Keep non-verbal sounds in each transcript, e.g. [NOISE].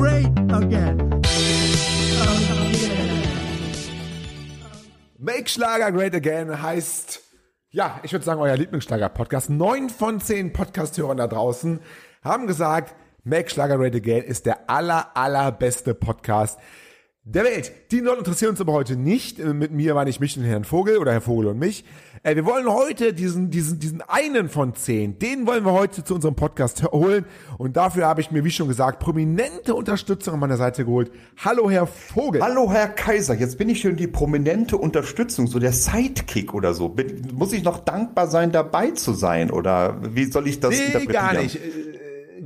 great again. Make Schlager Great Again heißt, ja, ich würde sagen, euer Lieblingsschlager-Podcast. Neun von zehn Podcast-Hörern da draußen haben gesagt, Make Schlager Great Again ist der aller, allerbeste Podcast der Welt. Die Leute interessieren uns aber heute nicht. Äh, Mit mir war nicht mich und Herrn Vogel oder Herr Vogel und mich. Äh, Wir wollen heute diesen, diesen, diesen einen von zehn, den wollen wir heute zu unserem Podcast holen. Und dafür habe ich mir, wie schon gesagt, prominente Unterstützung an meiner Seite geholt. Hallo, Herr Vogel. Hallo Herr Kaiser, jetzt bin ich schon die prominente Unterstützung, so der Sidekick oder so. Bin, muss ich noch dankbar sein, dabei zu sein oder wie soll ich das Nee, interpretieren? gar nicht.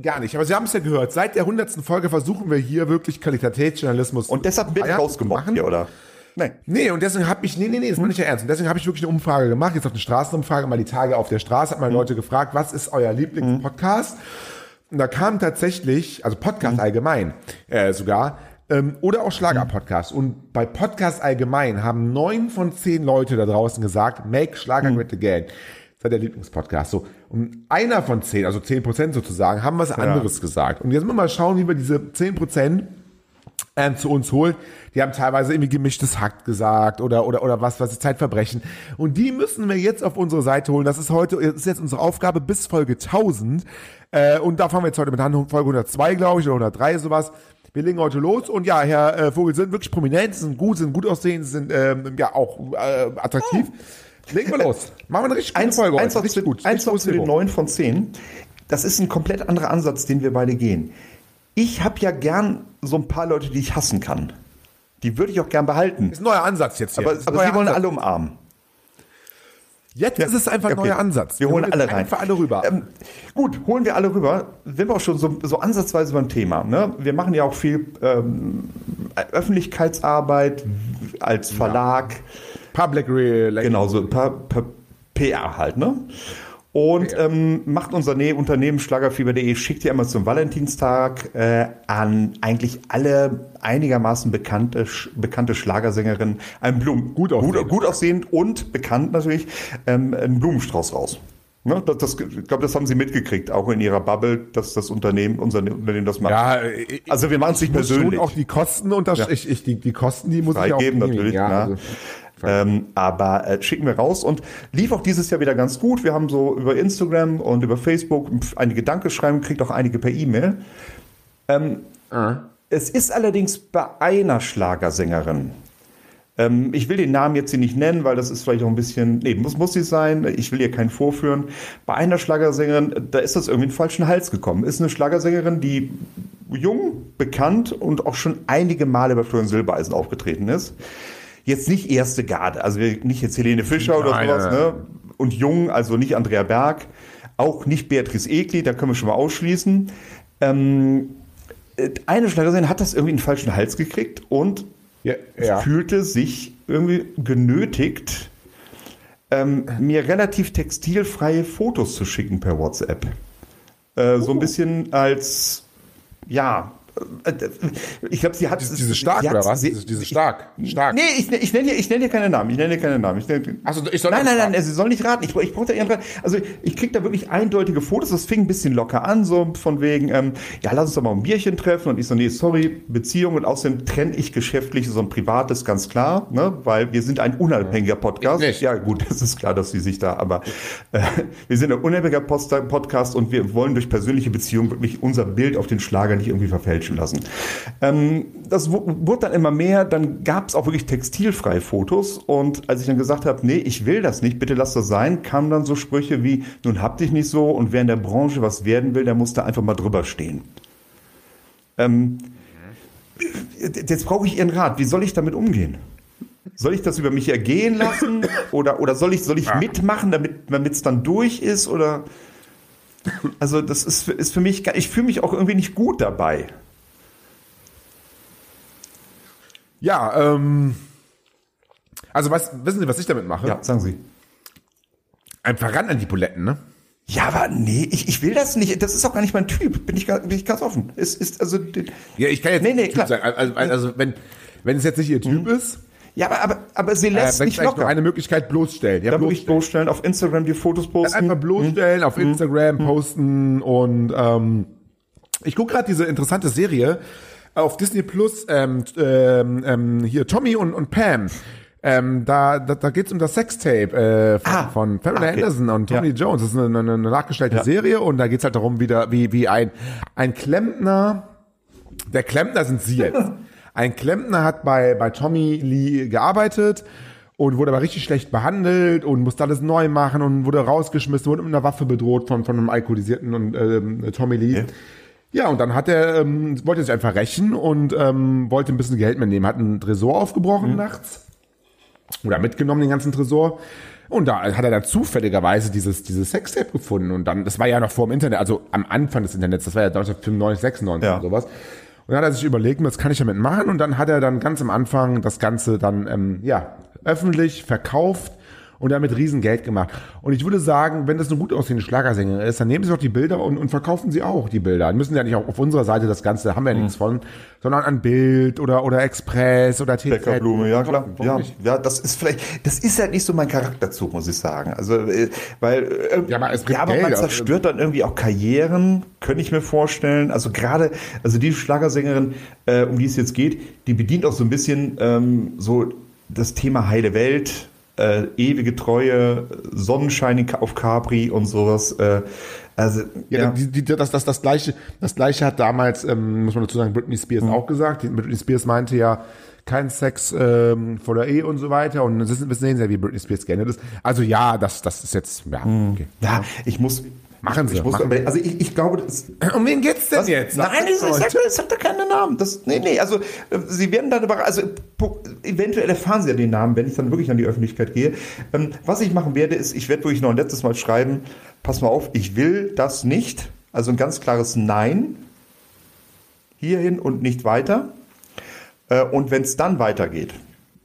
Gar nicht. Aber Sie haben es ja gehört. Seit der hundertsten Folge versuchen wir hier wirklich Qualitätsjournalismus Und deshalb wird Ah ja, rausgemobbt hier, oder? Nee. Nee, und deswegen habe ich, nee, nee, nee, das meine ich ja ernst. Und deswegen habe ich wirklich eine Umfrage gemacht, jetzt auf eine Straßenumfrage, mal die Tage auf der Straße, hat mal Leute gefragt, was ist euer Lieblingspodcast? Und da kam tatsächlich, also Podcast allgemein äh, sogar, ähm, oder auch Schlager-Podcast. Und bei Podcast allgemein haben neun von zehn Leute da draußen gesagt, make Schlager great again. Ist der Lieblingspodcast. So, und einer von zehn, also zehn Prozent sozusagen, haben was anderes gesagt. Und jetzt müssen wir mal schauen, wie wir diese zehn Prozent ähm, zu uns holt. Die haben teilweise irgendwie gemischtes Hack gesagt oder, oder, oder was, was ist Zeitverbrechen. Und die müssen wir jetzt auf unsere Seite holen. Das ist heute, das ist jetzt unsere Aufgabe bis Folge 1000. Äh, und da fangen wir jetzt heute mit an, Folge 102, glaube ich, oder 103, sowas. Wir legen heute los und ja, Herr äh, Vogel sind wirklich prominent, sind gut, sind gut aussehen, sind ähm, ja auch äh, attraktiv. Legen wir los. Machen wir eine richtig gute Eins, Folge eins, Richtig gut. eins noch zu den Niveau. neun von zehn. Das ist ein komplett anderer Ansatz, den wir beide gehen. Ich habe ja gern so ein paar Leute, die ich hassen kann. Die würde ich auch gern behalten. ist ein neuer Ansatz jetzt hier. Aber, aber sie wollen Ansatz. alle umarmen. Jetzt ist es einfach ein Okay. neuer Ansatz. Wir holen jetzt alle rein. Einfach alle rüber. Ähm, gut, holen wir alle rüber. Sind wir auch schon so, so ansatzweise beim Thema. Ne? Wir machen ja auch viel ähm, Öffentlichkeitsarbeit als Verlag. Public Relations. Genau, so PR halt, ne? Und PR. ähm, macht unser ne Unternehmen Schlagerfieber.de, schickt ja immer zum Valentinstag äh, an eigentlich alle einigermaßen bekannte, sch bekannte Schlagersängerinnen einen Blumen, Gut aussehend. gut, gut aussehend und bekannt natürlich, ähm, einen Blumenstrauß raus. Ne, das, das, ich glaube, das haben sie mitgekriegt, auch in ihrer Bubble, dass das Unternehmen, unser Unternehmen das macht. Ja, ich, also wir machen es nicht persönlich. schon auch die Kosten unter Ja. ich, ich, die, die Kosten, die muss freigeben ich auch natürlich. Ja, na. also, ähm, aber äh, schicken wir raus und lief auch dieses Jahr wieder ganz gut. Wir haben so über Instagram und über Facebook einige Dankeschreiben, kriegt auch einige per E-Mail. Ähm, Es ist allerdings bei einer Schlagersängerin. Ähm, ich will den Namen jetzt hier nicht nennen, weil das ist vielleicht auch ein bisschen, nee, muss, muss sie sein. Ich will ihr keinen vorführen. Bei einer Schlagersängerin, da ist das irgendwie in den falschen Hals gekommen. Ist eine Schlagersängerin, die jung, bekannt und auch schon einige Male bei Florian Silbereisen aufgetreten ist. Jetzt nicht erste Garde, also nicht jetzt Helene Fischer oder Nein, sowas, ne? Und jung, also nicht Andrea Berg, auch nicht Beatrice Egli, da können wir schon mal ausschließen. Ähm, äh, eine Schlagersängerin hat das irgendwie in den falschen Hals gekriegt und ja, ja. fühlte sich irgendwie genötigt, ähm, mir relativ textilfreie Fotos zu schicken per WhatsApp. Äh, So ein bisschen als, ja, ich glaube, sie hat Diese, diese stark oder was? sie- Diese, diese stark. Stark. Nee, ich, ich nenne dir, ich nenne dir keine Namen. Ich nenne dir keine Namen. Ich nenne, Achso, ich soll nein, nein, nein, raten. sie soll nicht raten. Ich, ich brauche da ihren Rat. Also ich krieg da wirklich eindeutige Fotos. Das fing ein bisschen locker an, so von wegen, ähm, ja, lass uns doch mal ein Bierchen treffen. Und ich so, nee, sorry, Beziehung. Und außerdem trenne ich geschäftlich so ein privates, ganz klar, ne? weil wir sind ein unabhängiger Podcast. Ich nicht. Ja, gut, es ist klar, dass sie sich da, aber äh, wir sind ein unabhängiger Podcast und wir wollen durch persönliche Beziehungen wirklich unser Bild auf den Schlager nicht irgendwie verfälschen lassen. Ähm, das wu- wurde dann immer mehr, dann gab es auch wirklich textilfreie Fotos und als ich dann gesagt habe, nee, ich will das nicht, bitte lass das sein, kamen dann so Sprüche wie, nun hab dich nicht so und wer in der Branche was werden will, der muss da einfach mal drüber stehen. Ähm, jetzt brauche ich Ihren Rat, wie soll ich damit umgehen? Soll ich das über mich ergehen lassen [LAUGHS] oder, oder soll ich, soll ich mitmachen, damit es dann durch ist oder also das ist, für- ist für mich, ich fühle mich auch irgendwie nicht gut dabei. Ja, ähm. Also, was, wissen Sie, was ich damit mache? Ja, sagen Sie. Einfach ran an die Buletten, ne? Ja, aber nee, ich, ich will das nicht. Das ist auch gar nicht mein Typ. Bin ich, bin ich ganz offen. Es ist also. Ja, ich kann jetzt Nee, nee, nicht klar. sagen. Also, also wenn, wenn es jetzt nicht Ihr Typ ist, Ja, aber, aber, aber sie äh, lässt wenn nicht nur eine Möglichkeit bloßstellen. Ja, Da würde ich bloßstellen. bloßstellen, auf Instagram die Fotos posten. einfach bloßstellen, auf Instagram posten und ähm, ich gucke gerade diese interessante Serie auf Disney Plus ähm, ähm, ähm, hier Tommy und, und Pam. Ähm, da, da, da geht es um das Sextape äh, von, Ah. von Pamela Okay. Anderson und Tommy Ja. Jones. Das ist eine, eine, eine nachgestellte Ja. Serie und da geht es halt darum, wieder, wie, wie ein, ein Klempner, der Klempner sind sie jetzt. [LAUGHS] Ein Klempner hat bei, bei Tommy Lee gearbeitet und wurde aber richtig schlecht behandelt und musste alles neu machen und wurde rausgeschmissen, wurde mit einer Waffe bedroht von, von einem alkoholisierten und, ähm, Tommy Lee. Ja. Ja, und dann hat er, ähm, wollte sich einfach rächen und ähm, wollte ein bisschen Geld mitnehmen. Hat einen Tresor aufgebrochen Mhm. nachts oder mitgenommen, den ganzen Tresor. Und da hat er dann zufälligerweise dieses, dieses Sextape gefunden. Und dann, das war ja noch vor dem Internet, also am Anfang des Internets, das war ja 1995, 96 Ja. und sowas. Und dann hat er sich überlegt, was kann ich damit machen? Und dann hat er dann ganz am Anfang das Ganze dann, ähm, ja, öffentlich verkauft und damit riesen Geld gemacht. Und ich würde sagen, wenn das eine gut aussehende Schlagersängerin ist, dann nehmen Sie doch die Bilder und, und verkaufen Sie auch die Bilder. Dann müssen ja nicht auch auf unserer Seite das Ganze, da haben wir ja nichts von, sondern an Bild oder, oder Express oder TZ. Bäckerblume, ja klar. Ja, ja, das ist vielleicht, das ist halt nicht so mein Charakterzug, muss ich sagen. Also, äh, weil, äh, Ja, aber es bringt ja, aber man Geld. zerstört dann irgendwie auch Karrieren, könnte ich mir vorstellen. Also gerade, also die Schlagersängerin, äh, um die es jetzt geht, die bedient auch so ein bisschen ähm, so das Thema heile Welt, äh, ewige Treue, Sonnenschein auf Capri und sowas. Äh, also, Ja, ja. Die, die, das, das, das, gleiche, das gleiche hat damals, ähm, muss man dazu sagen, Britney Spears Mhm. auch gesagt. Britney Spears meinte ja, kein Sex ähm, vor der Ehe und so weiter. Und wir sehen ja, wie Britney Spears geendet ist. Also ja, das, das ist jetzt, ja, okay. ja, ich muss. Machen Sie, Ich muss, machen. also ich, ich glaube, das, Um wen geht's denn Was? jetzt? Nein, ich, ich sag, ich sag da keine Namen. Das, nee, nee, also äh, sie werden dann überrascht, also eventuell erfahren sie ja den Namen, wenn ich dann wirklich an die Öffentlichkeit gehe. Ähm, was ich machen werde, ist, ich werde wirklich noch ein letztes Mal schreiben, pass mal auf, ich will das nicht. Also ein ganz klares Nein. Hierhin und nicht weiter. Äh, und wenn es dann weitergeht,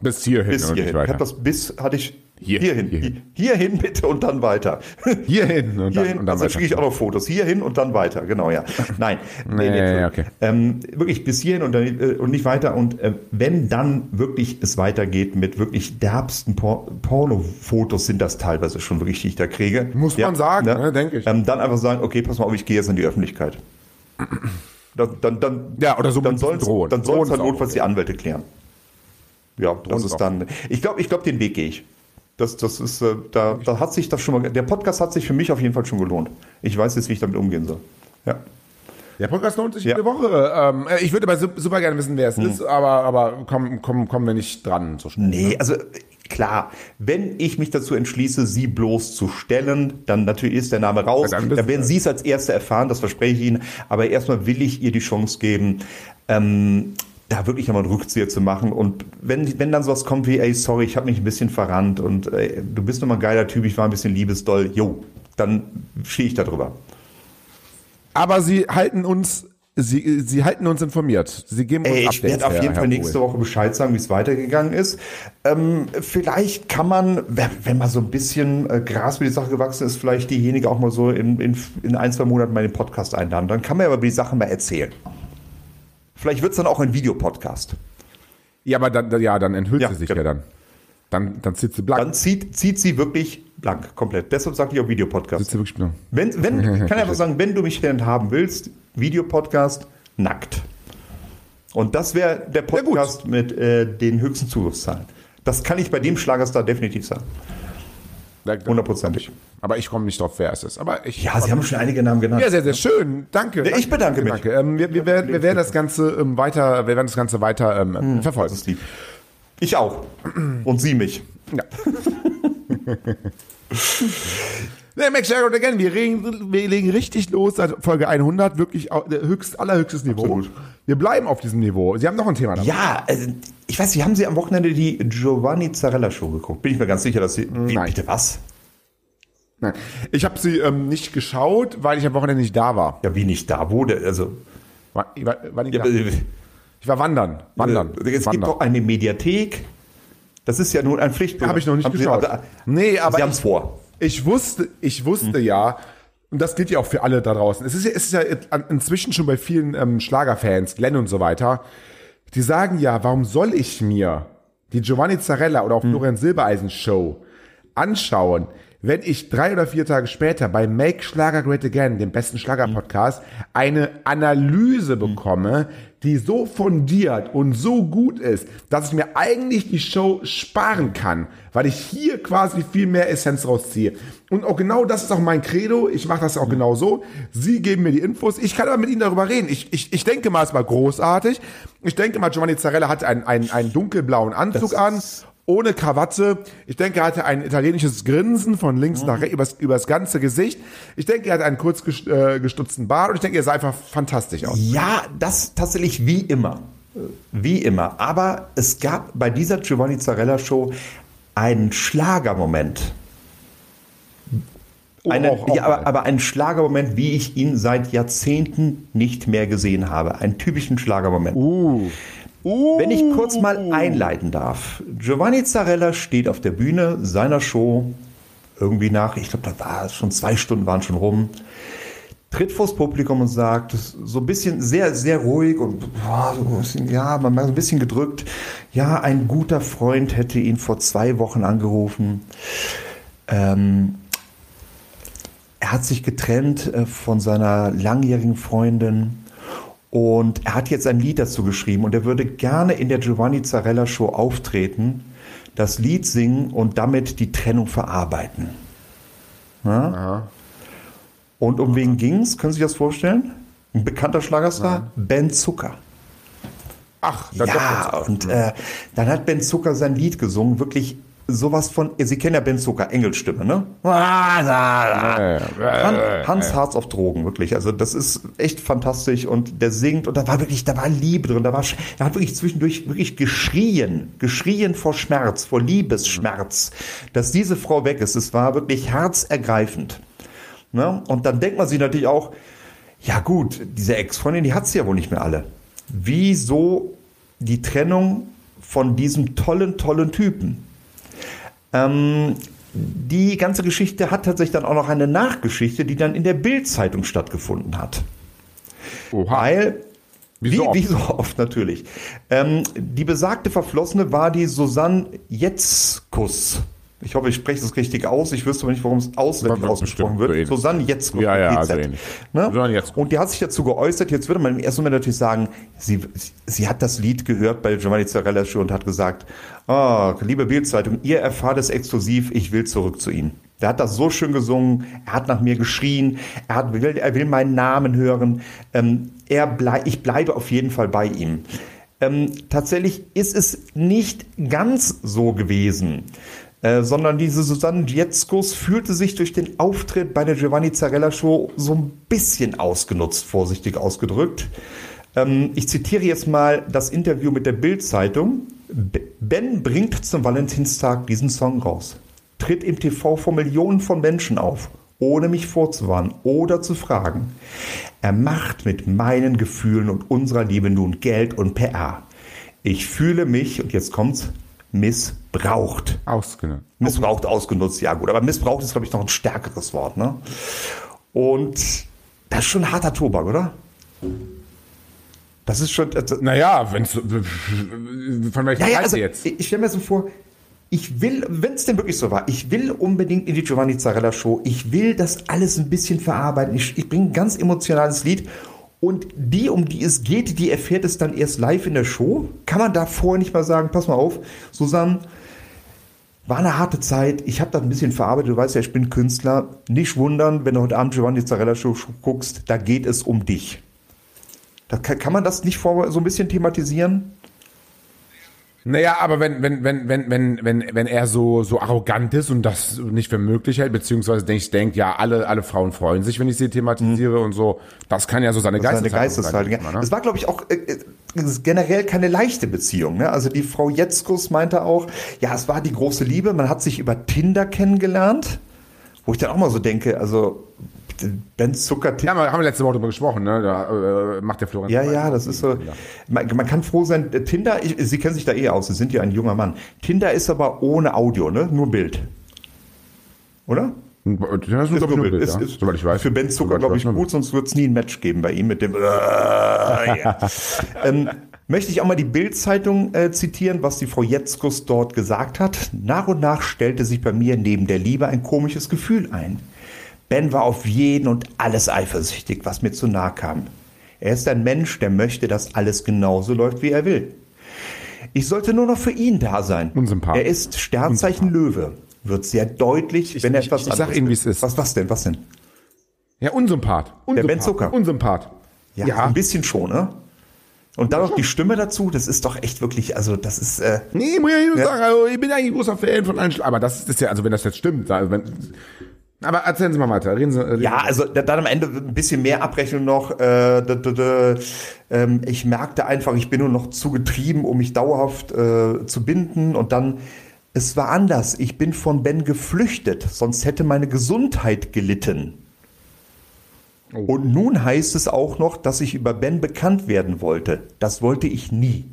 Bis hierhin bis und nicht hierhin. Ich weiter. hab das bis hatte ich Hier- hierhin. hierhin. Hierhin bitte und dann weiter. hierhin und dann, Hierhin, und dann also weiter. kriege ich auch noch Fotos. Hierhin und dann weiter, genau, ja. Nein, [LAUGHS] Nee, nee, okay. ähm, wirklich bis hierhin und, dann, äh, und nicht weiter. Und äh, wenn dann wirklich es weitergeht mit wirklich derbsten Por Pornofotos, sind das teilweise schon wirklich, die ich da kriege. Muss man sagen, ne, denke ich. Ähm, dann einfach sagen, okay, pass mal auf, ich gehe jetzt in die Öffentlichkeit. Dann, dann, dann, Ja, oder so dann sollen drohen. dann sollen auch notfalls okay. die Anwälte klären. Ja, das ist dann. Ich glaube, ich glaube, den Weg gehe ich. Das, das ist, äh, da, da hat sich das schon mal. Der Podcast hat sich für mich auf jeden Fall schon gelohnt. Ich weiß jetzt, wie ich damit umgehen soll. Ja. Der Podcast lohnt sich Ja. jede Woche. Ähm, äh, ich würde aber su- super gerne wissen, wer es ist, aber, aber kommen, kommen, kommen wir nicht dran so schnell. Nee, also klar, wenn ich mich dazu entschließe, sie bloßzustellen, dann natürlich ist der Name raus. Ja, dann dann, werden sie es als Erste erfahren, das verspreche ich Ihnen. Aber erstmal will ich ihr die Chance geben, ähm, da wirklich einmal einen Rückzieher zu machen. Und wenn, wenn dann sowas kommt wie, ey, sorry, ich habe mich ein bisschen verrannt und ey, du bist nochmal ein geiler Typ, ich war ein bisschen liebesdoll, jo, dann stehe ich da drüber. Aber sie halten uns, sie, sie halten uns informiert. Sie geben uns Ey, ich werde auf jeden Herr Fall nächste. Woche Bescheid sagen, wie es weitergegangen ist. Ähm, vielleicht kann man, wenn, wenn mal so ein bisschen äh, Gras für die Sache gewachsen ist, vielleicht diejenige auch mal so in, in, in ein, zwei Monaten mal in den Podcast einladen. Dann kann man aber über die Sache mal erzählen. Vielleicht wird es dann auch ein Videopodcast. Ja, aber dann, ja, dann enthüllt Ja, sie sich genau. ja dann. Dann, dann sitzt sie blank. Dann zieht, zieht sie wirklich blank, komplett. Deshalb sage ich auch Videopodcast. sitzt sie wirklich blank. Wenn, wenn, ich [LAUGHS] kann einfach sagen, wenn du mich denn haben willst, Videopodcast, nackt. Und das wäre der. Podcast mit äh, den höchsten Zugriffszahlen. Das kann ich bei dem Schlagerstar definitiv sagen. Hundertprozentig. Aber ich komme nicht drauf, wer es ist. Aber ich. Ja, Sie haben schon einige Namen genannt. Ja, sehr, sehr schön. Danke. Ich bedanke mich. Danke. Ähm, wir, wir, werden, wir werden das Ganze ähm, weiter, wir werden das Ganze weiter ähm, Hm, verfolgen. Ich auch. Und Sie mich. Ja. [LAUGHS] Nee, Max Sherrod again, wir, regen, wir legen richtig los seit Folge 100, wirklich höchst, allerhöchstes Niveau. Absolut. Wir bleiben auf diesem Niveau. Sie haben noch ein Thema dabei. Ja, also, ich weiß nicht, haben Sie am Wochenende die Giovanni Zarella Show geguckt? Bin ich mir ganz sicher, dass Sie. Wie, Nein. Bitte was? Nein. Ich habe sie ähm, nicht geschaut, weil ich am Wochenende nicht da war. Ja, wie nicht da? Wo? Der, also. War, ich, war, war nicht Ja, da. äh, ich war wandern. Wandern. Es gibt wandern. doch eine Mediathek. Das ist ja nun ein Pflichtprogramm. Habe ich noch nicht Haben Sie- geschaut. aber- nee, aber Sie haben ich, es vor. ich wusste, ich wusste Hm. ja, und das gilt ja auch für alle da draußen. Es ist ja, es ist ja inzwischen schon bei vielen ähm, Schlagerfans, Glenn und so weiter, die sagen ja, warum soll ich mir die Giovanni Zarella oder auch Hm. Florian Silbereisen Show anschauen, wenn ich drei oder vier Tage später bei Make Schlager Great Again, dem besten Schlager-Podcast, eine Analyse bekomme, die so fundiert und so gut ist, dass ich mir eigentlich die Show sparen kann, weil ich hier quasi viel mehr Essenz rausziehe. Und auch genau das ist auch mein Credo. Ich mache das auch genau so. Sie geben mir die Infos. Ich kann aber mit Ihnen darüber reden. Ich, ich, ich denke mal, es war großartig. Ich denke mal, Giovanni Zarella hatte einen, einen, einen dunkelblauen Anzug an ohne Krawatte. Ich denke, er hatte ein italienisches Grinsen von links nach rechts übers, übers ganze Gesicht. Ich denke, er hat einen kurz äh, gestutzten Bart und ich denke, er sah einfach fantastisch aus. Ja, das tatsächlich wie immer. Wie immer. Aber es gab bei dieser Giovanni Zarella Show einen Schlagermoment. Eine, auch- auch ja, aber, aber einen Schlagermoment, wie ich ihn seit Jahrzehnten nicht mehr gesehen habe. Einen typischen Schlagermoment. Uh. Uh. Wenn ich kurz mal einleiten darf. Giovanni Zarella steht auf der Bühne seiner Show irgendwie nach, ich glaube, da war es schon zwei Stunden waren schon rum, tritt vors Publikum und sagt, so ein bisschen sehr, sehr ruhig und boah, so ein bisschen, ja, man war so ein bisschen gedrückt. Ja, ein guter Freund hätte ihn vor zwei Wochen angerufen. Ähm, er hat sich getrennt äh, von seiner langjährigen Freundin und er hat jetzt ein Lied dazu geschrieben und er würde gerne in der Giovanni Zarella Show auftreten, das Lied singen und damit die Trennung verarbeiten. Ja? Und um wen ging's? Können Sie sich das vorstellen? Ein bekannter Schlagerstar? Ben Zucker. Ach, da Ja, und äh, dann hat Ben Zucker sein Lied gesungen, wirklich sowas von, Sie kennen ja Ben Zucker, Engelstimme, ne? Han- Hans Harz auf Drogen, wirklich. Also das ist echt fantastisch und der singt und da war wirklich, da war Liebe drin, da war, er hat wirklich zwischendurch wirklich geschrien, geschrien vor Schmerz, vor Liebesschmerz, dass diese Frau weg ist. Es war wirklich herzergreifend. Ne? Und dann denkt man sich natürlich auch, ja gut, diese Ex-Freundin, die hat sie ja wohl nicht mehr alle. Wieso die Trennung von diesem tollen, tollen Typen? Ähm, die ganze Geschichte hat tatsächlich dann auch noch eine Nachgeschichte, die dann in der Bild-Zeitung stattgefunden hat. Oha. Weil, Wie so oft. wie so oft natürlich, ähm, die besagte Verflossene war die Susanne Jetzkus. Ich hoffe, ich spreche das richtig aus. Ich wüsste aber nicht, warum es auswendig Bestimmt, ausgesprochen so wird. ähnlich. Susanne Jetzkus. Ja, ja, so GZ. ähnlich. Ne? Susanne Jetzkus. Und die hat sich dazu geäußert. Jetzt würde man im ersten Moment natürlich sagen, sie, sie hat das Lied gehört bei Giovanni Zarella Show und hat gesagt, oh, liebe Bildzeitung, ihr erfahrt es exklusiv, ich will zurück zu ihm. Der hat das so schön gesungen, er hat nach mir geschrien, er, hat, will, er will meinen Namen hören, ähm, er blei ich bleibe auf jeden Fall bei ihm. Ähm, tatsächlich ist es nicht ganz so gewesen. Äh, sondern diese Susanne Jetzkus fühlte sich durch den Auftritt bei der Giovanni Zarella Show so ein bisschen ausgenutzt, vorsichtig ausgedrückt. Ähm, ich zitiere jetzt mal das Interview mit der Bild-Zeitung. Ben bringt zum Valentinstag diesen Song raus, tritt im TV vor Millionen von Menschen auf, ohne mich vorzuwarnen oder zu fragen. Er macht mit meinen Gefühlen und unserer Liebe nun Geld und PR. Ich fühle mich, und jetzt kommt's, missbraucht. Ausgenutzt. Missbraucht, ausgenutzt, ja gut. Aber missbraucht ist, glaube ich, noch ein stärkeres Wort. Ne? Und das ist schon ein harter Tobak, oder? Das ist schon. Das, Naja, wenn es von welcher ja, Seite also, jetzt? ich, ich stelle mir so vor, ich will, wenn es denn wirklich so war, ich will unbedingt in die Giovanni Zarella Show. Ich will das alles ein bisschen verarbeiten. Ich, ich bringe ein ganz emotionales Lied. Und die, um die es geht, die erfährt es dann erst live in der Show. Kann man da vorher nicht mal sagen, pass mal auf, Susanne, war eine harte Zeit. Ich habe das ein bisschen verarbeitet. Du weißt ja, ich bin Künstler. Nicht wundern, wenn du heute Abend Giovanni Zarella Show guckst, da geht es um dich. Da kann, kann man das nicht vor, so ein bisschen thematisieren? Naja, aber wenn, wenn, wenn, wenn, wenn, wenn, wenn er so, so arrogant ist und das nicht für möglich hält, beziehungsweise denkt, denkt, ja, alle, alle Frauen freuen sich, wenn ich sie thematisiere und so, das kann ja so seine Das ist eine Geisteshaltung Geisteshaltung. sein, Ja. ne? Es war, glaube ich, auch äh, äh, generell keine leichte Beziehung. Ne? Also die Frau Jetzkus meinte auch, ja, es war die große Liebe. Man hat sich über Tinder kennengelernt, wo ich dann auch mal so denke, also Ben Zucker, Ja, wir haben letzte Woche darüber gesprochen, ne? Da äh, macht der Florian. Ja, ja, das ist so. Man, man kann froh sein. Tinder, ich, Sie kennen sich da eh aus. Sie sind ja ein junger Mann. Tinder ist aber ohne Audio, ne? Nur Bild. Oder? Das ist, ist nur Bild, Ist- ja, ist soweit ich weiß. Für Ben Zucker, glaube ich, weiß, gut, sonst wird es nie ein Match geben bei ihm mit dem. Äh, [LAUGHS] ähm, möchte ich auch mal die Bild-Zeitung äh, zitieren, was die Frau Jetzkus dort gesagt hat. Nach und nach stellte sich bei mir neben der Liebe ein komisches Gefühl ein. Ben war auf jeden und alles eifersüchtig, was mir zu nahe kam. Er ist ein Mensch, der möchte, dass alles genauso läuft, wie er will. Ich sollte nur noch für ihn da sein. Unsympath. Er ist Sternzeichen Löwe. Wird sehr deutlich, Ich- wenn er ich- etwas ich sag anderes Ihnen, wie es ist. Was, was denn, was denn? Ja, Unsympath. Unsympath. Ben Zucker. Unsympath. Ja, ein bisschen schon, ne? Und dann noch die Stimme dazu, das ist doch echt wirklich, also das ist, äh, Nee, muss ich ja nicht Ja. sagen, also ich bin eigentlich ein großer Fan von Einschlag. Aber das ist ja, also wenn das jetzt stimmt, also wenn, aber erzählen Sie mal weiter. Reden Sie, reden ja, also da- dann am Ende ein bisschen mehr Abrechnung noch. Äh, d, d, d, ähm, ich merkte einfach, ich bin nur noch zu getrieben, um mich dauerhaft äh, zu binden. Und dann, es war anders. Ich bin von Ben geflüchtet, sonst hätte meine Gesundheit gelitten. Oh. Und nun heißt es auch noch, dass ich über Ben bekannt werden wollte. Das wollte ich nie.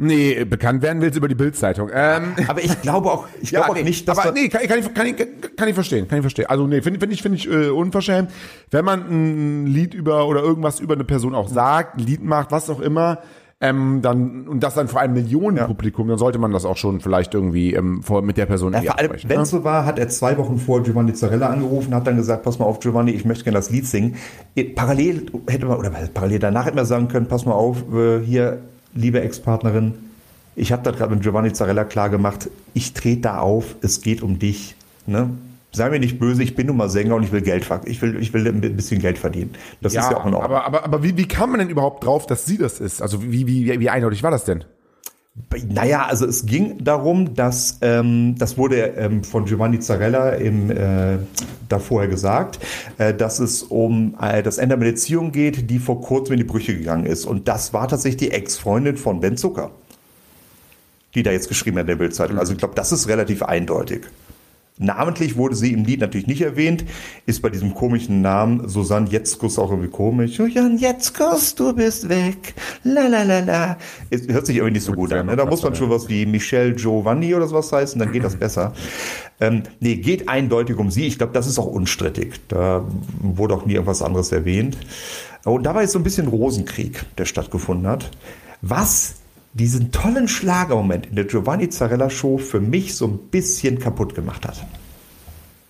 Nee, bekannt werden willst über die Bildzeitung. Ähm, Aber ich glaube auch, ich glaube auch nee, nicht, dass aber nee, kann, kann, ich, kann, ich, kann ich verstehen, kann ich verstehen. Also nee, finde find ich, finde ich äh, unverschämt, wenn man ein Lied über oder irgendwas über eine Person auch sagt, ein Lied macht, was auch immer, ähm, dann und das dann vor einem Millionenpublikum, dann sollte man das auch schon vielleicht irgendwie ähm, vor, mit der Person Ja, absprechen. wenn ne? es so war, hat er zwei Wochen vor Giovanni Zarella angerufen, hat dann gesagt, pass mal auf, Giovanni, ich möchte gerne das Lied singen. Parallel hätte man, oder parallel danach hätte man sagen können, pass mal auf, äh, hier, liebe Ex-Partnerin, ich habe das gerade mit Giovanni Zarella klar gemacht, ich trete da auf, es geht um dich. Ne? Sei mir nicht böse, ich bin nun mal Sänger und ich will Geld ich will, ich will ein bisschen Geld verdienen. Das ist ja auch in Ordnung. aber, aber, aber wie, wie kam man denn überhaupt drauf, dass sie das ist? Also wie, wie, wie eindeutig war das denn? Naja, also es ging darum, dass ähm, das wurde ähm, von Giovanni Zarella im, äh, da vorher gesagt, äh, dass es um äh, das Ende einer Beziehung geht, die vor kurzem in die Brüche gegangen ist. Und das war tatsächlich die Ex-Freundin von Ben Zucker, die da jetzt geschrieben hat in der Bildzeitung. Also ich glaube, das ist relativ eindeutig. Namentlich wurde sie im Lied natürlich nicht erwähnt, ist bei diesem komischen Namen Susanne Jetzkus auch irgendwie komisch. Susanne Jetzkus, du bist weg. La la la la. Es hört sich irgendwie nicht so gut an. Ne? Da muss man schon was wie Michelle Giovanni oder sowas heißen, dann geht das besser. Ähm, nee, geht eindeutig um sie. Ich glaube, das ist auch unstrittig. Da wurde auch nie irgendwas anderes erwähnt. Und da war jetzt so ein bisschen Rosenkrieg, der stattgefunden hat. Was diesen tollen Schlagermoment in der Giovanni Zarella Show für mich so ein bisschen kaputt gemacht hat.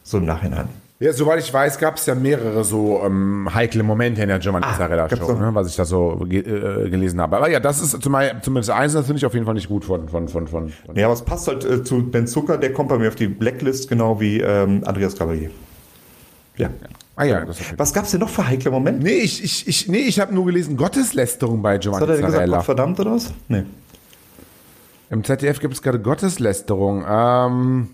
So im Nachhinein. Ja, soweit ich weiß, gab es ja mehrere so ähm, heikle Momente in der Giovanni Ah, Zarella Show, ne, was ich da so ge äh, gelesen habe. Aber ja, das ist zum, zumindest eins, das finde ich auf jeden Fall nicht gut von von von von. von Ja, aber es passt halt äh, zu Ben Zucker, der kommt bei mir auf die Blacklist, genau wie ähm, Andreas Cavalier. Ja. Ah ja, das ist okay. Was gab's denn noch für heikle Momente? Nee, ich ich ich nee, ich habe nur gelesen Gotteslästerung bei Was Giovanni hat er denn gesagt? Gott verdammt oder was? Nee. Im ZDF gibt es gerade Gotteslästerung. Ähm,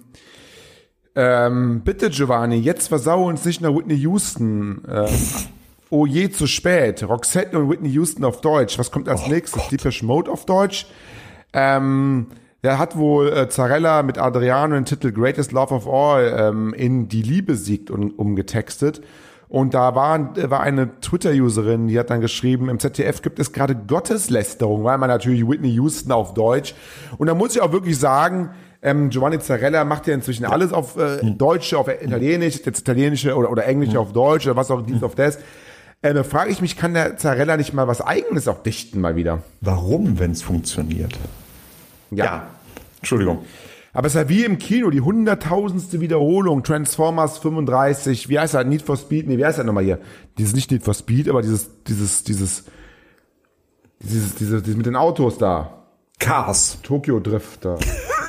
ähm, bitte Giovanni, jetzt versau uns nicht nach Whitney Houston. Ähm, oh je, zu spät. Roxette und Whitney Houston auf Deutsch. Was kommt als nächstes? Deepish Mode auf Deutsch. Ähm, der hat wohl äh, Zarella mit Adriano den Titel Greatest Love of All ähm, in Die Liebe siegt und umgetextet. Und da war, äh, war eine Twitter-Userin, die hat dann geschrieben, im ZDF gibt es gerade Gotteslästerung, weil man natürlich Whitney Houston auf Deutsch. Und da muss ich auch wirklich sagen, ähm, Giovanni Zarella macht ja inzwischen alles auf äh, Deutsch, auf Italienisch, jetzt Italienische oder, oder Englisch auf Deutsch oder was auch dies auf das. Äh, da frage ich mich, kann der Zarella nicht mal was Eigenes auch dichten mal wieder? Warum, wenn es funktioniert? Ja. Entschuldigung. Aber es ist ja wie im Kino, die hunderttausendste Wiederholung, Transformers 35, wie heißt das, Need for Speed, nee, wie heißt das nochmal hier? Dieses, nicht Need for Speed, aber dieses, dieses, dieses, dieses, dieses, dieses mit den Autos da. Cars. Tokyo Drifter.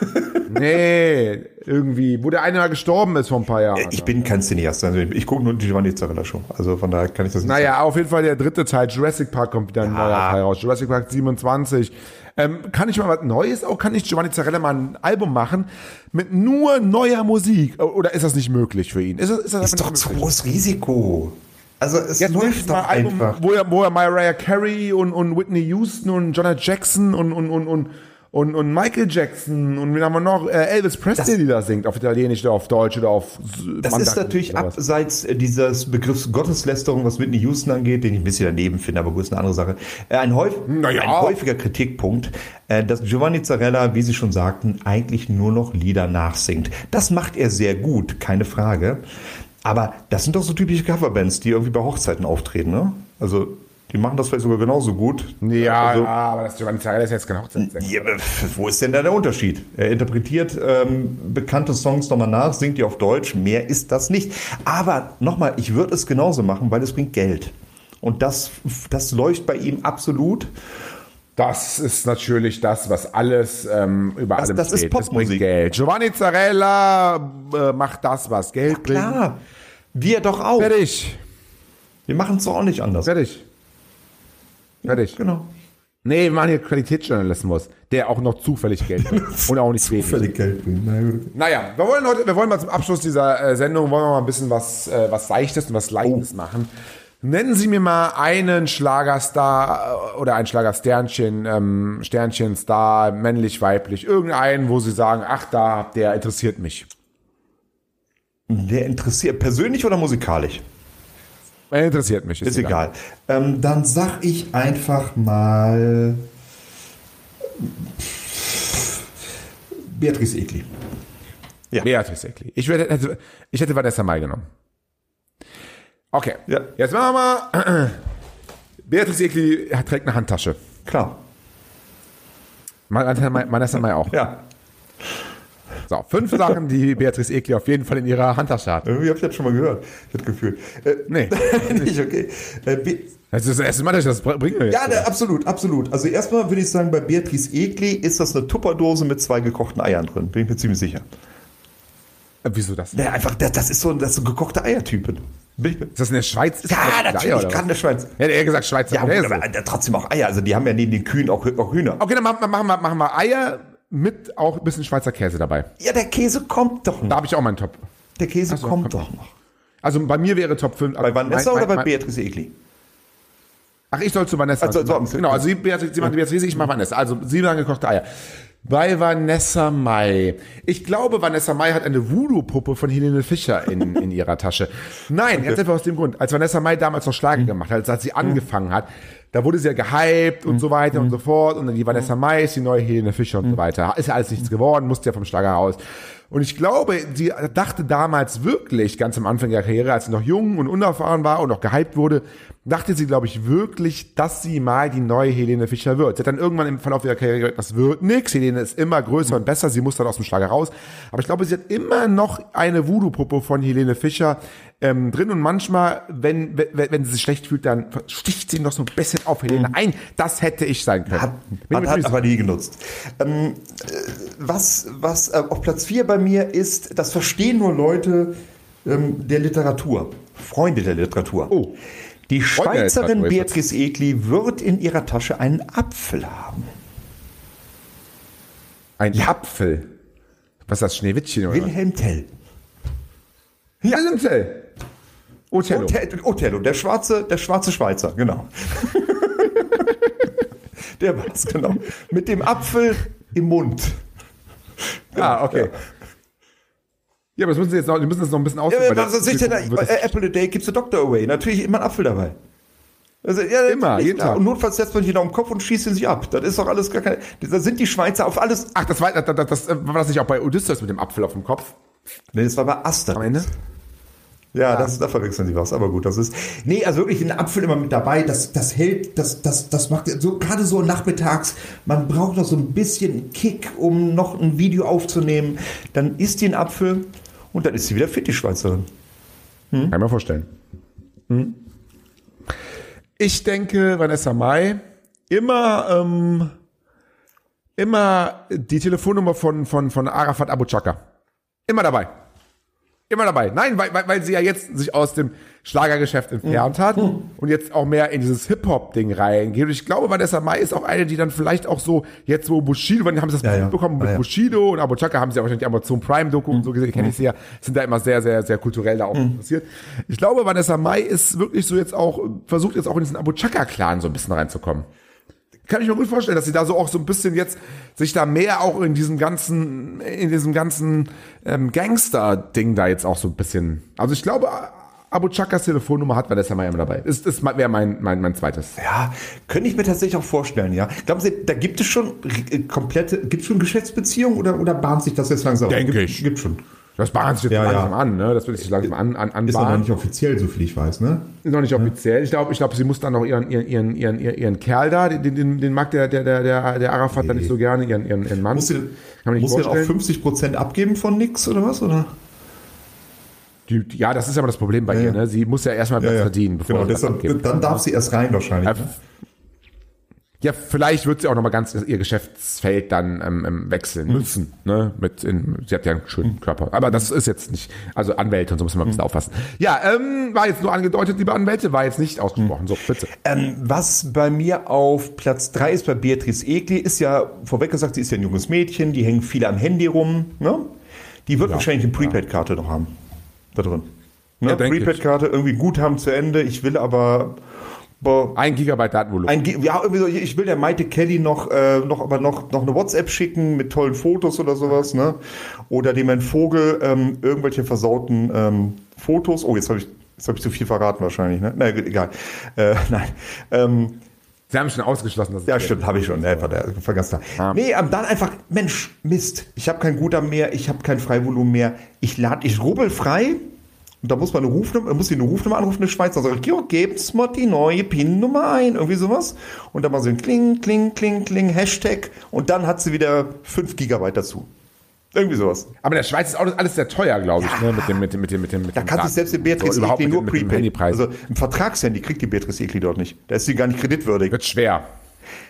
[LAUGHS] nee, irgendwie, wo der eine mal gestorben ist vor ein paar Jahren. Ich bin kein Cineast. Also ich gucke nur die Giovanni Zarella Show. Also von daher kann ich das nicht Naja, auf jeden Fall der dritte Teil, Jurassic Park kommt wieder ein Ja. neuer Teil raus. Jurassic Park 27. Ähm, kann ich mal was Neues? Auch kann ich Giovanni Zarella mal ein Album machen mit nur neuer Musik? Oder ist das nicht möglich für ihn? Ist, das, ist, das Ist doch zu großes Risiko. Also es Jetzt läuft doch ein Album, einfach. wo er, wo er Mariah Carey und, und Whitney Houston und Jonah Jackson und, und, und, und, und, und Michael Jackson und wen haben wir noch? Äh, Elvis Presley, die da singt, auf Italienisch oder auf Deutsch oder auf Das Mandarin ist natürlich abseits äh, dieses Begriffs Gotteslästerung, was Whitney Houston angeht, den ich ein bisschen daneben finde, aber gut, ist eine andere Sache. Äh, Ein, häuf Naja. ein häufiger Kritikpunkt, äh, dass Giovanni Zarella, wie Sie schon sagten, eigentlich nur noch Lieder nachsingt. Das macht er sehr gut, keine Frage. Aber das sind doch so typische Coverbands, die irgendwie bei Hochzeiten auftreten, ne? Also Die machen das vielleicht sogar genauso gut. Ja, Also- aber das Giovanni Zarella ist jetzt. Ja, aber wo ist denn da der Unterschied? Er interpretiert ähm, bekannte Songs nochmal nach, singt die auf Deutsch. Mehr ist das nicht. Aber nochmal, ich würde es genauso machen, weil es bringt Geld. Und das, das leuchtet bei ihm absolut. Das ist natürlich das, was alles ähm, über Das- allem das ist steht. Es Popmusik. bringt Geld. Giovanni Zarella äh, macht das, was Geld bringt. Klar, wir doch auch. Fertig. Wir machen es doch auch nicht anders. Fertig. Fertig. Genau. Nee, wir machen hier Qualitätsjournalismus, der auch noch zufällig Geld bringt. [LAUGHS] Und auch nicht wenig. Geld bringen. Na gut. Naja, wir wollen heute, wir wollen mal zum Abschluss dieser äh, Sendung, wollen wir mal ein bisschen was, äh, was Seichtes und was Leichtes Oh. machen. Nennen Sie mir mal einen Schlagerstar äh, oder ein Schlagersternchen, ähm, Sternchen, Star, männlich, weiblich, irgendeinen, wo Sie sagen, ach da, der interessiert mich. Der interessiert, persönlich oder musikalisch? Er interessiert mich. Ist egal. Ähm, dann sag ich einfach mal Beatrice Egli. Beatrice Egli. Ich, hätte, ich hätte Vanessa Mai genommen. Okay. Ja. Jetzt machen wir mal. [CLEARS THROAT] Beatrice Egli trägt eine Handtasche. Klar. Vanessa Mai auch. Ja. So, fünf Sachen, die Beatrice Egli auf jeden Fall in ihrer Handtasche hat. Irgendwie habe ich das schon mal gehört. Das Gefühl. Äh, Nee. [LAUGHS] nicht okay. Äh, Das ist das erste Mal, dass ich das br- bringe. ja, ne, absolut, absolut. Also erstmal würde ich sagen, bei Beatrice Egli ist das eine Tupperdose mit zwei gekochten Eiern drin. Bin ich mir ziemlich sicher. Äh, Wieso das? Ja, einfach, das, das ist so, das ist so gekochte Eiertypen. Ist das in der Schweiz? Ist ja, das Eier, natürlich, oder kann der Schweiz. Ja, er hat gesagt Schweizer Ja, gut, aber äh, trotzdem auch Eier. Also die haben ja neben den Kühen auch, auch Hühner. Okay, dann machen, machen, wir, machen wir Eier mit auch ein bisschen Schweizer Käse dabei. Ja, der Käse kommt doch Da noch. habe ich auch meinen Top. Der Käse so, kommt kommt doch noch. Also bei mir wäre Top 5. Bei Vanessa mein, oder bei mein, Beatrice Egli? Ach, ich soll zu Vanessa. Also, so, genau, also sie, Beatrice, sie macht Beatrice, ich mache Vanessa. Also sieben lang gekochte Eier. Bei Vanessa Mai. Ich glaube, Vanessa Mai hat eine Voodoo-Puppe von Helene Fischer in, [LAUGHS] in ihrer Tasche. Nein, ganz einfach aus dem Grund. Als Vanessa Mai damals noch Schlager gemacht hat, als sie angefangen hat, da wurde sie ja gehypt und so weiter und so fort. Und dann die Vanessa Mai ist die neue Helene Fischer und so weiter. Ist ja alles nichts geworden, musste ja vom Schlager raus. Und ich glaube, sie dachte damals wirklich, ganz am Anfang ihrer Karriere, als sie noch jung und unerfahren war und noch gehypt wurde, dachte sie, glaube ich, wirklich, dass sie mal die neue Helene Fischer wird. Sie hat dann irgendwann im Verlauf ihrer Karriere gesagt, das wird nix. Helene ist immer größer und besser. Sie muss dann aus dem Schlager raus. Aber ich glaube, sie hat immer noch eine Voodoo-Puppe von Helene Fischer ähm, drin. Und manchmal, wenn, wenn, wenn sie sich schlecht fühlt, dann sticht sie noch so ein bisschen auf Helene ein. Das hätte ich sein können. Hat, hat, hat aber nie genutzt. Ähm, äh, was was äh, auf Platz 4 bei mir ist, das verstehen nur Leute ähm, der Literatur, Freunde der Literatur. Oh. Die Schweizerin Beatrice Egli wird in ihrer Tasche einen Apfel haben. Ein Apfel. Was ist das, Schneewittchen oder? Wilhelm Tell. Ja, Tell. Othello. Othello, der schwarze, der schwarze Schweizer, genau. [LAUGHS] der war es, genau. Mit dem Apfel im Mund. Ah, okay. Ja, aber das müssen Sie jetzt noch, die müssen das noch ein bisschen ausdrücken. Ja, was das- soll ich denn da? Äh, Apple a day keeps the doctor away. Natürlich immer ein Apfel dabei. Also, ja, Immer, jeden. Tag. Und notfalls setzt man sich noch im Kopf und schießt ihn sich ab. Das ist doch alles gar keine. Da sind die Schweizer auf alles. Ach, das war, das, das, das, war das nicht auch bei Odysseus mit dem Apfel auf dem Kopf Nee, das war bei Aster. am Ende? Ja, das, da verwechseln sie was, aber gut, das ist. Nee, also wirklich ein Apfel immer mit dabei, das, das hält, das, das, das macht so, gerade so nachmittags, man braucht noch so ein bisschen Kick, um noch ein Video aufzunehmen. Dann isst die einen Apfel und dann ist sie wieder fit, die Schweizerin. Kann ich mir vorstellen. Hm. Ich denke, Vanessa Mai, immer, ähm, immer die Telefonnummer von, von, von Arafat Abu Chaka. Immer dabei. Immer dabei. Nein, weil, weil, weil sie ja jetzt sich aus dem Schlagergeschäft entfernt hat und jetzt auch mehr in dieses Hip-Hop-Ding reingeht. Und ich glaube, Vanessa Mai ist auch eine, die dann vielleicht auch so, jetzt wo Bushido, wann haben sie das Ja, ja. mitbekommen mit Ja, ja. Bushido und Abu Chaka haben sie ja wahrscheinlich die Amazon Prime-Doku und so gesehen, kenne ich sie ja, sind da immer sehr, sehr, sehr kulturell da auch interessiert. Ich glaube, Vanessa Mai ist wirklich so jetzt auch, versucht jetzt auch in diesen Abu Chaka-Clan so ein bisschen reinzukommen kann ich mir gut vorstellen, dass sie da so auch so ein bisschen jetzt sich da mehr auch in diesem ganzen, in diesem ganzen ähm, Gangster-Ding da jetzt auch so ein bisschen. Also ich glaube, Abu Chakas Telefonnummer hat Vanessa immer dabei. Ist, ist wäre mein, mein, mein zweites. Ja, könnte ich mir tatsächlich auch vorstellen, ja. Glauben Sie, da gibt es schon äh, komplette, gibt es schon Geschäftsbeziehungen oder, oder bahnt sich das jetzt langsam? Denke gibt, ich. Gibt schon. Das bahnt sich jetzt Ja, langsam ja. an, ne? Das wird sich langsam an, an, Ist aber noch anbahnen. nicht offiziell, so viel ich weiß, ne? Ist noch nicht offiziell. Ich glaube, ich glaube, sie muss dann noch ihren, ihren, ihren, ihren, ihren, Kerl da, den, den, den mag der, der, der, der, Arafat dann nicht so gerne, ihren, ihren, ihren Mann. Muss sie, muss sie dann auch vorstellen. 50 Prozent abgeben von nix oder was? Oder? Die, ja, das ist aber das Problem bei ihr, ne? Sie muss ja erstmal was verdienen, bevor genau, deshalb, abgibt. dann darf sie erst rein wahrscheinlich. Ja, Ja, vielleicht wird sie auch nochmal ganz ihr Geschäftsfeld dann ähm, ähm, wechseln müssen. Ne? Mit in, sie hat ja einen schönen Körper. Aber das ist jetzt nicht, also Anwälte und so muss man ein bisschen aufpassen. Ja, ähm, war jetzt nur angedeutet, liebe Anwälte, war jetzt nicht ausgesprochen. So, bitte. Ähm, was bei mir auf Platz 3 ist bei Beatrice Egli, ist ja vorweg gesagt, sie ist ja ein junges Mädchen, die hängen viele am Handy rum. Ne? Die wird wahrscheinlich eine Prepaid-Karte noch haben. Da drin. Ne? Ja. Prepaid-Karte, irgendwie Guthaben zu Ende. Ich will aber. Boah, Ein Gigabyte Datenvolumen. ein, ja, irgendwie so, ich will der Maite Kelly noch, äh, noch, aber noch, noch eine WhatsApp schicken mit tollen Fotos oder sowas, ne? Oder dem ein Vogel ähm, irgendwelche versauten ähm, Fotos. Oh, jetzt habe ich, jetzt habe ich zu viel verraten wahrscheinlich, ne? Na gut, egal. Äh, [LAUGHS] nein. Ähm, sie haben schon ausgeschlossen, dass es ja, stimmt, habe ich schon. Ne, war der, war ganz klar. Nee, aber dann einfach, Mensch, Mist. Ich habe kein Guthaben mehr, ich habe kein Freivolumen mehr. Ich lade, ich rubbel frei. Und da muss man eine Rufnummer, muss ich eine Rufnummer anrufen, eine Schweizer. Sag ich, ja, gebt's mal die neue PIN-Nummer ein, irgendwie sowas. Und dann mal so ein Kling, Kling, Kling, Kling, Hashtag. Und dann hat sie wieder 5 Gigabyte dazu. Irgendwie sowas. Aber in der Schweiz ist auch alles sehr teuer, glaube ich, ne? mit dem, mit dem, mit dem, mit dem, mit Da dem kann sich Daten- selbst die Beatrice so, überhaupt Egli nur Prepaid. Also ein Vertragshandy kriegt die Beatrice Egli dort nicht. Da ist sie gar nicht kreditwürdig. wird schwer.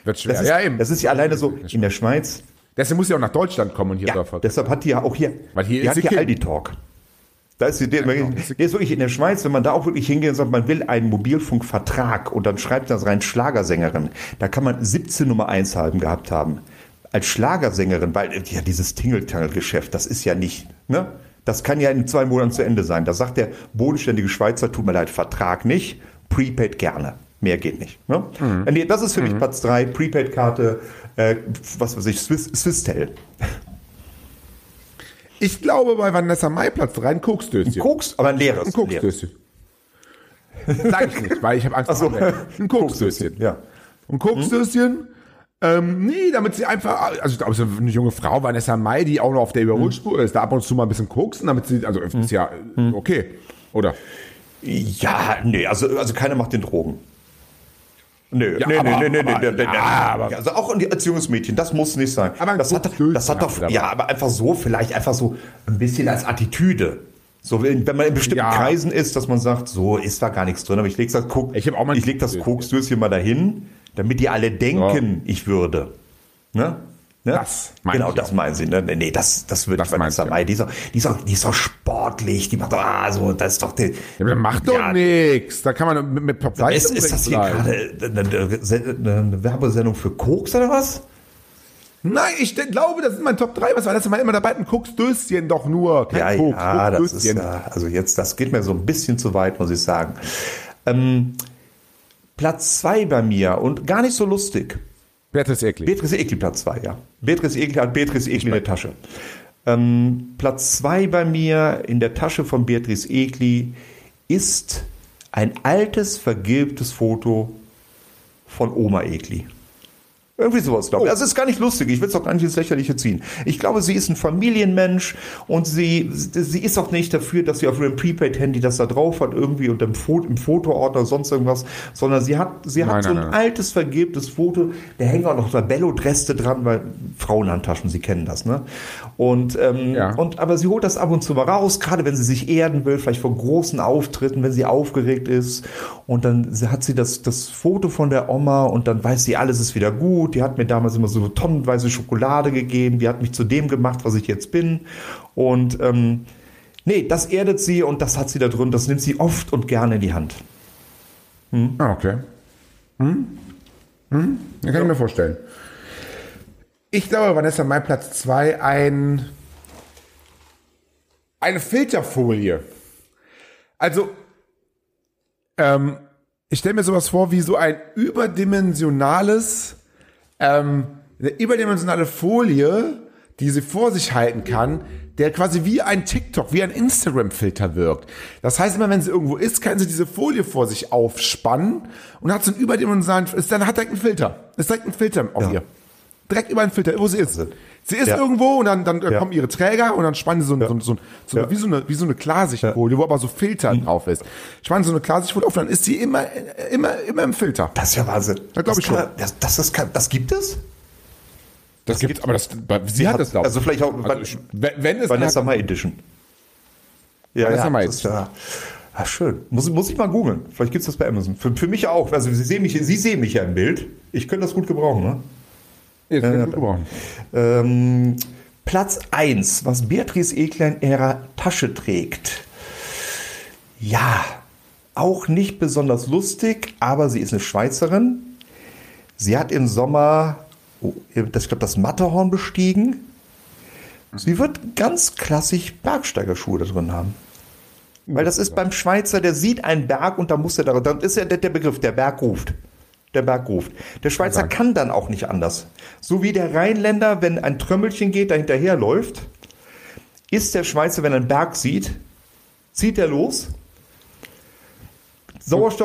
Wird schwer. Das ist, ja, eben. das ist ja alleine so in der Schweiz. Deswegen muss sie auch nach Deutschland kommen und hier Ja, deshalb hat die ja auch hier, Weil hier die ist hat sie hier. Aldi Talk. Da ist die, der, genau. ist wirklich in der Schweiz, wenn man da auch wirklich hingeht und sagt, man will einen Mobilfunkvertrag und dann schreibt das rein Schlagersängerin, da kann man 17 Nummer 1 halben gehabt haben. Als Schlagersängerin, weil ja dieses Tingeltangel-Geschäft, das ist ja nicht, ne? Das kann ja in zwei Monaten zu Ende sein. Da sagt der bodenständige Schweizer, tut mir leid, Vertrag nicht, Prepaid gerne. Mehr geht nicht. Ne? Mhm. Nee, das ist für mich Platz 3, Prepaid-Karte, äh, was weiß ich, Swiss, Swisstel. Ich glaube, bei Vanessa Mai Platz 3 ein Koksdöschen. Koks, aber ein leeres. Ein Koksdöschen. Sag ich nicht, weil ich habe Angst Ach so. vor. Ein Koksdöschen. Ja. Ein Koksdöschen. Ähm, nee, damit sie einfach, also ich glaube, so eine junge Frau, Vanessa Mai, die auch noch auf der Überholspur ist, da ab und zu mal ein bisschen koksen, damit sie, also ist ja äh, okay, oder? Ja, nee, also, also keiner macht den Drogen. Nö, Ja, nee, aber- nee, nee, nee, aber- nee, nee, ja, nee. aber- Also auch als junges Mädchen, das muss nicht sein. Aber ein das hat, das hat doch, ja, aber einfach so, vielleicht einfach so ein bisschen als Attitüde. So, wenn wenn man in bestimmten Ja. Kreisen ist, dass man sagt, so ist da gar nichts drin, aber ich leg das, Kok Ich ein ich leg das. Koksdöschen mal dahin, damit die alle denken, ich würde. Ne? Ne? Das genau, das meinen sie. Ne? Nee, das, das würde Das ich Vanessa. Mai. Die ist, auch, die, ist auch, die ist auch sportlich, die macht doch, ah, so, das ist doch der. Ja, macht doch Ja, nix. Da kann man mit, mit Top ist, ist das hier gerade eine, eine, Werbesendung für Koks oder was? Nein, ich glaube, das ist mein Top 3. Was war das? Mal immer dabei? Ein Koksdöschen doch nur. Kein Ja, Koks, ja, das ist ja, also jetzt, das geht mir so ein bisschen zu weit, muss ich sagen. Ähm, Platz zwei bei mir und gar nicht so lustig. Beatrice Egli. Beatrice Egli Platz zwei, ja. Beatrice Egli hat Beatrice Egli in der Tasche. Ähm, Platz zwei bei mir in der Tasche von Beatrice Egli ist ein altes, vergilbtes Foto von Oma Egli. Irgendwie sowas, glaube ich. Also es ist gar nicht lustig. Ich will es auch gar nicht ins Lächerliche ziehen. Ich glaube, sie ist ein Familienmensch und sie, sie ist auch nicht dafür, dass sie auf ihrem Prepaid-Handy das da drauf hat, irgendwie und im, Foto, im Fotoordner oder sonst irgendwas, sondern sie hat, sie Nein, hat so nein, ein nein. altes, vergilbtes Foto. Da hängen auch noch Tabello-Reste dran, weil Frauenhandtaschen, Sie kennen das, ne? Und, ähm, Ja. und, aber sie holt das ab und zu mal raus, gerade wenn sie sich erden will, vielleicht vor großen Auftritten, wenn sie aufgeregt ist. Und dann hat sie das, das Foto von der Oma und dann weiß sie, alles ist wieder gut. Die hat mir damals immer so tonnenweise Schokolade gegeben. Die hat mich zu dem gemacht, was ich jetzt bin. Und, ähm, nee, das erdet sie und das hat sie da drin. Das nimmt sie oft und gerne in die Hand. Ah, okay. Hm? Hm? Ja, kann ich mir vorstellen. Ich glaube, Vanessa, mein Platz 2 ein eine Filterfolie. Also, ähm, ich stelle mir sowas vor wie so ein überdimensionales, ähm, eine überdimensionale Folie, die sie vor sich halten kann, der quasi wie ein TikTok, wie ein Instagram-Filter wirkt. Das heißt immer, wenn sie irgendwo ist, kann sie diese Folie vor sich aufspannen und hat so einen überdimensionalen, ist dann hat direkt einen Filter. Ist direkt ein Filter auf Ja. ihr. Direkt über den Filter, wo sie ist. Sie ist Ja. irgendwo und dann, dann Ja. kommen ihre Träger und dann spannen sie so, so, so, so Ja. wie so eine, wie so eine Klarsichtfolie, wo aber so Filter drauf ist. Spannen sie so eine Klarsichtfolie auf und dann ist sie immer, immer, immer im Filter. Das ist ja Wahnsinn. Ja, das ich schon. kann- Das, das, das, kann, das gibt es? Das gibt, aber das, sie hat das, glaube Also vielleicht auch Also ich- wenn, wenn es Vanessa Mai Edition. Ja, Vanessa ja, Mai das ist ja, ja, schön. Muss, muss ich mal googeln. Vielleicht gibt es das bei Amazon. Für, für mich auch. Also Sie sehen, mich, Sie sehen mich ja im Bild. Ich könnte das gut gebrauchen. Ne? Jetzt kann ich gut gebrauchen. Ähm, Platz 1, was Beatrice Eklein in ihrer Tasche trägt. Ja, auch nicht besonders lustig, aber sie ist eine Schweizerin. Sie hat im Sommer, oh, das, ich glaube, das Matterhorn bestiegen. Sie wird ganz klassisch Bergsteigerschuhe da drin haben. Weil das ist beim Schweizer, der sieht einen Berg und da muss er da, dann ist ja der, der Begriff, der Berg ruft. Der Berg ruft. Der Schweizer Sagen. kann dann auch nicht anders. So wie der Rheinländer, wenn ein Trömmelchen geht, da hinterherläuft, ist der Schweizer, wenn er einen Berg sieht, zieht er los,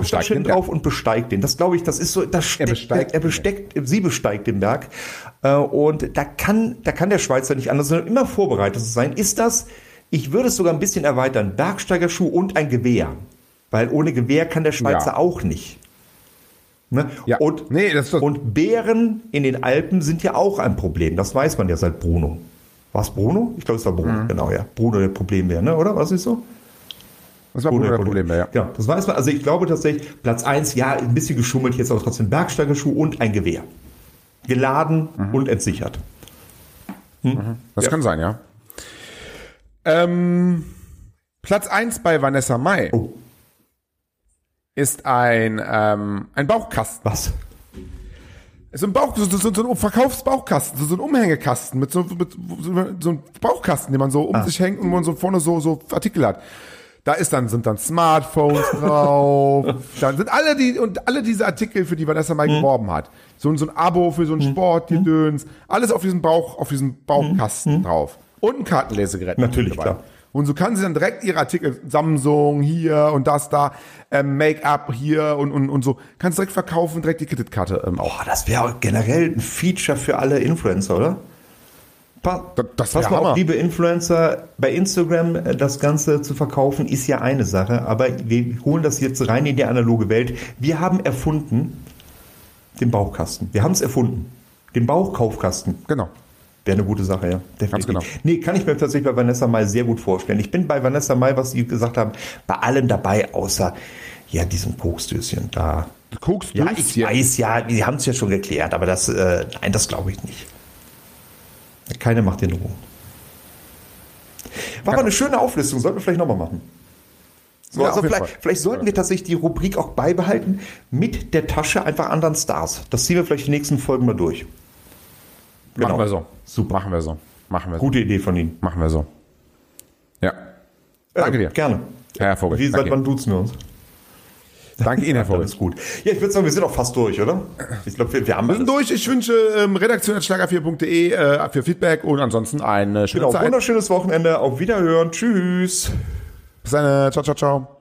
besteigt Berg. drauf und besteigt den. Das glaube ich, das ist so, das steckt, besteigt er den besteckt, sie besteigt den Berg. Äh, Und da kann, da kann der Schweizer nicht anders, sondern immer vorbereitet zu sein. Ist das, ich würde es sogar ein bisschen erweitern, Bergsteigerschuh und ein Gewehr. Weil ohne Gewehr kann der Schweizer Ja. auch nicht. Ne? Ja. Und, Nee, und Bären in den Alpen sind ja auch ein Problem. Das weiß man ja seit Bruno. War es Bruno? Ich glaube, es war Bruno, Mhm. genau, ja. Bruno der Problembär, ne? oder? Was ist so? Das war Bruno wohl das Problem, ja. Ja, das weiß man. Also ich glaube tatsächlich, Platz 1, ja, ein bisschen geschummelt, jetzt aber trotzdem Bergsteigerschuh und ein Gewehr. Geladen Mhm. und entsichert. Das Ja. kann sein, ja. Ähm, Platz 1 bei Vanessa Mai Oh. Ist ein, ähm, ein Bauchkasten. Was? So ein Bauch, so, so, so ein Verkaufsbauchkasten, so, so ein Umhängekasten mit so, mit so, so ein Bauchkasten, den man so um Ah. sich hängt und man so vorne so, so Artikel hat. Da ist dann, sind dann Smartphones [LAUGHS] drauf. Dann sind alle die, und alle diese Artikel, für die Vanessa Mhm. Mai geworben hat. So, ein- so ein Abo für so einen Sport, die Döns. Alles auf diesem Bauch, auf diesem Bauchkasten drauf. Und ein Kartenlesegerät. Mhm. Natürlich, dabei. klar. Und so kann sie dann direkt ihre Artikel, Samsung hier und das da, ähm, Make-up hier und, und, und so, kannst direkt verkaufen, direkt die Kreditkarte ähm, auch. Boah, das wäre generell ein Feature für alle Influencer, oder? Pa Das- das Pass mal Hammer. auf, liebe Influencer, bei Instagram äh, das Ganze zu verkaufen ist ja eine Sache, aber wir holen das jetzt rein in die analoge Welt. Wir haben erfunden den Bauchkasten. Wir haben es erfunden. Den Bauchkaufkasten. Genau. Wäre eine gute Sache, ja. Definitiv. genau. Nee, kann ich mir tatsächlich bei Vanessa Mai sehr gut vorstellen. Ich bin bei Vanessa Mai, was Sie gesagt haben, bei allem dabei, außer ja, diesem Koksdöschen da. Koks, Ja, ich weiß ja, die haben es ja schon geklärt, aber das, äh, nein, das glaube ich nicht. Keine macht den Ruhe. War aber eine schöne Auflistung, sollten wir vielleicht nochmal machen. So, Ja, also vielleicht, vielleicht sollten wir tatsächlich die Rubrik auch beibehalten mit der Tasche einfach anderen Stars. Das ziehen wir vielleicht die nächsten Folgen mal durch. Machen wir so. Super. Machen wir so. Machen wir so. Gute Idee von Ihnen. Machen wir so. Ja. Danke Äh, dir. Gerne. Herr Vogel. Wie, seit danke. wann duzen wir uns? danke Ihnen, Herr [LAUGHS] Vogel. Alles gut. Ja, ich würde sagen, wir sind auch fast durch, oder? Ich glaube, wir, wir haben Wir sind alles. durch. Ich wünsche ähm, redaktion.schlager4.de äh, für Feedback und ansonsten eine schöne Genau, Zeit. wunderschönes Wochenende. Auf Wiederhören. Tschüss. Bis dann. Ciao, ciao, ciao.